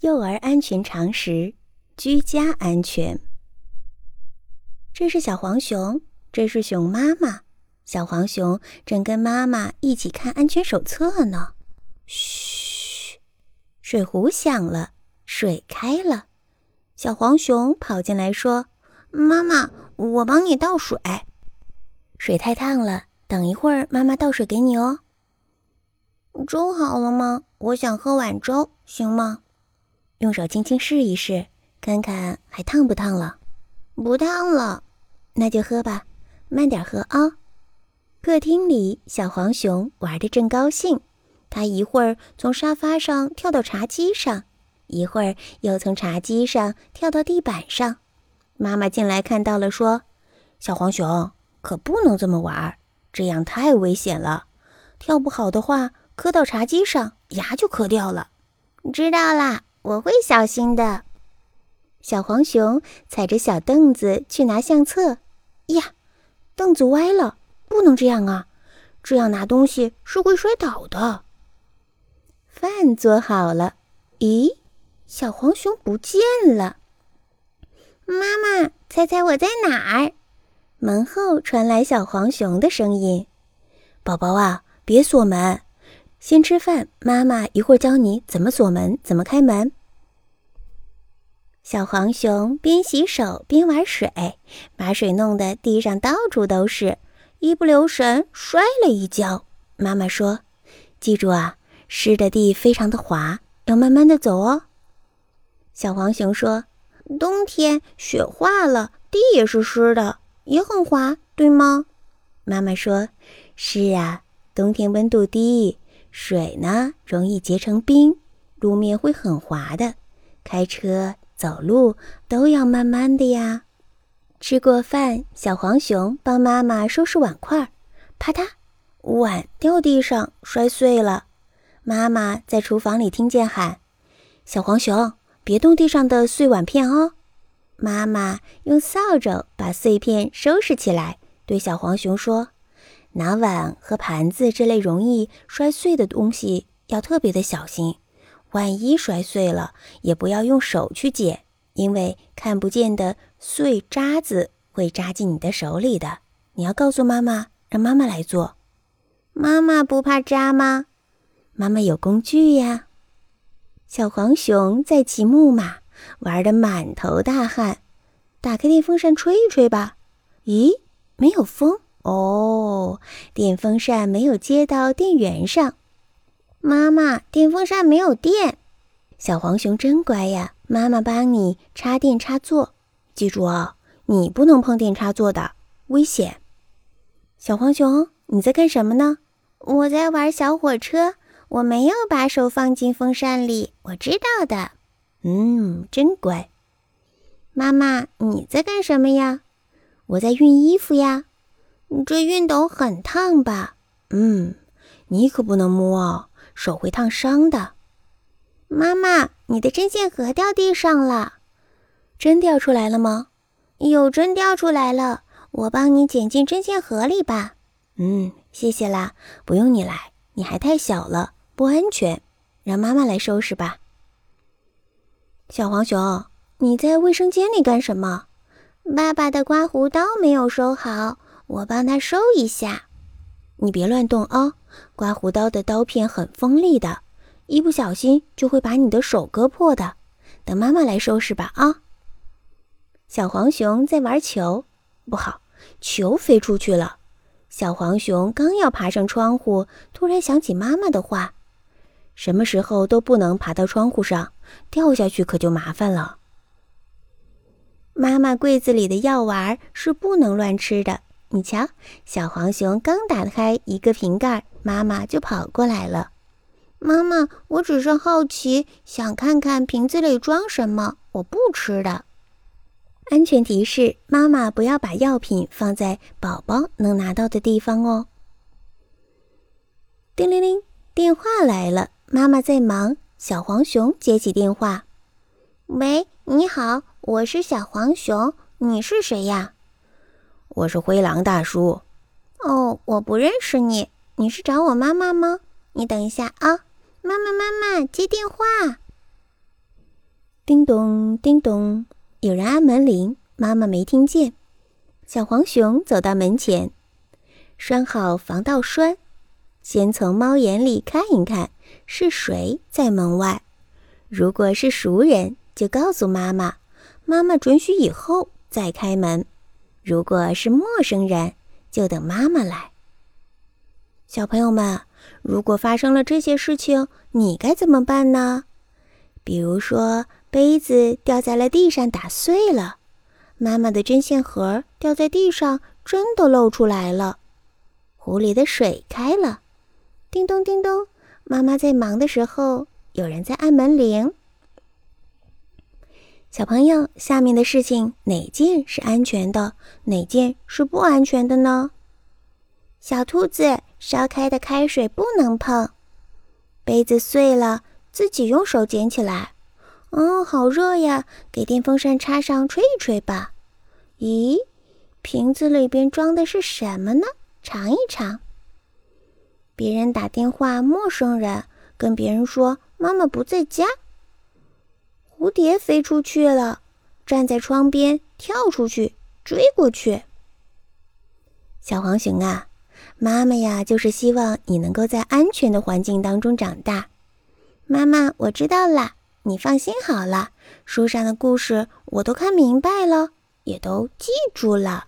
幼儿安全常识：居家安全。这是小黄熊，这是熊妈妈。小黄熊正跟妈妈一起看安全手册呢。嘘，水壶响了，水开了。小黄熊跑进来说：“妈妈，我帮你倒水。水太烫了，等一会儿妈妈倒水给你哦。”粥好了吗？我想喝碗粥，行吗？用手轻轻试一试，看看还烫不烫了。不烫了，那就喝吧，慢点喝啊。客厅里，小黄熊玩得正高兴，它一会儿从沙发上跳到茶几上，一会儿又从茶几上跳到地板上。妈妈进来看到了，说：“小黄熊可不能这么玩，这样太危险了。跳不好的话。”磕到茶几上，牙就磕掉了。知道啦，我会小心的。小黄熊踩着小凳子去拿相册，呀，凳子歪了，不能这样啊！这样拿东西是会摔倒的。饭做好了，咦，小黄熊不见了。妈妈，猜猜我在哪儿？门后传来小黄熊的声音：“宝宝啊，别锁门。”先吃饭，妈妈一会儿教你怎么锁门，怎么开门。小黄熊边洗手边玩水，把水弄得地上到处都是，一不留神摔了一跤。妈妈说：“记住啊，湿的地非常的滑，要慢慢的走哦。”小黄熊说：“冬天雪化了，地也是湿的，也很滑，对吗？”妈妈说：“是啊，冬天温度低。”水呢，容易结成冰，路面会很滑的。开车、走路都要慢慢的呀。吃过饭，小黄熊帮妈妈收拾碗筷，啪嗒，碗掉地上摔碎了。妈妈在厨房里听见喊：“小黄熊，别动地上的碎碗片哦。”妈妈用扫帚把碎片收拾起来，对小黄熊说。拿碗和盘子这类容易摔碎的东西要特别的小心，万一摔碎了，也不要用手去捡，因为看不见的碎渣子会扎进你的手里的。你要告诉妈妈，让妈妈来做。妈妈不怕扎吗？妈妈有工具呀。小黄熊在骑木马，玩得满头大汗。打开电风扇吹一吹吧。咦，没有风。哦，电风扇没有接到电源上。妈妈，电风扇没有电。小黄熊真乖呀，妈妈帮你插电插座。记住哦，你不能碰电插座的，危险。小黄熊，你在干什么呢？我在玩小火车，我没有把手放进风扇里，我知道的。嗯，真乖。妈妈，你在干什么呀？我在熨衣服呀。这熨斗很烫吧？嗯，你可不能摸哦，手会烫伤的。妈妈，你的针线盒掉地上了，针掉出来了吗？有针掉出来了，我帮你捡进针线盒里吧。嗯，谢谢啦，不用你来，你还太小了，不安全，让妈妈来收拾吧。小黄熊，你在卫生间里干什么？爸爸的刮胡刀没有收好。我帮他收一下，你别乱动啊！刮胡刀的刀片很锋利的，一不小心就会把你的手割破的。等妈妈来收拾吧啊！小黄熊在玩球，不好，球飞出去了。小黄熊刚要爬上窗户，突然想起妈妈的话：什么时候都不能爬到窗户上，掉下去可就麻烦了。妈妈柜子里的药丸是不能乱吃的。你瞧，小黄熊刚打开一个瓶盖，妈妈就跑过来了。妈妈，我只是好奇，想看看瓶子里装什么。我不吃的。安全提示：妈妈不要把药品放在宝宝能拿到的地方哦。叮铃铃，电话来了，妈妈在忙。小黄熊接起电话：“喂，你好，我是小黄熊，你是谁呀？”我是灰狼大叔。哦，我不认识你。你是找我妈妈吗？你等一下啊，妈妈，妈妈接电话。叮咚，叮咚，有人按门铃，妈妈没听见。小黄熊走到门前，拴好防盗栓，先从猫眼里看一看是谁在门外。如果是熟人，就告诉妈妈，妈妈准许以后再开门；如果是陌生人，就等妈妈来。小朋友们，如果发生了这些事情，你该怎么办呢？比如说，杯子掉在了地上，打碎了。妈妈的针线盒掉在地上，针都露出来了。壶里的水开了，叮咚叮咚。妈妈在忙的时候，有人在按门铃。小朋友，下面的事情哪件是安全的，哪件是不安全的呢？小兔子烧开的开水不能碰。杯子碎了，自己用手捡起来。嗯，好热呀！给电风扇插上，吹一吹吧。咦，瓶子里边装的是什么呢？尝一尝。别人打电话，陌生人跟别人说妈妈不在家。蝴蝶飞出去了，站在窗边，跳出去，追过去。小黄熊啊，妈妈呀，就是希望你能够在安全的环境当中长大。妈妈，我知道了。你放心好了，书上的故事我都看明白了，也都记住了。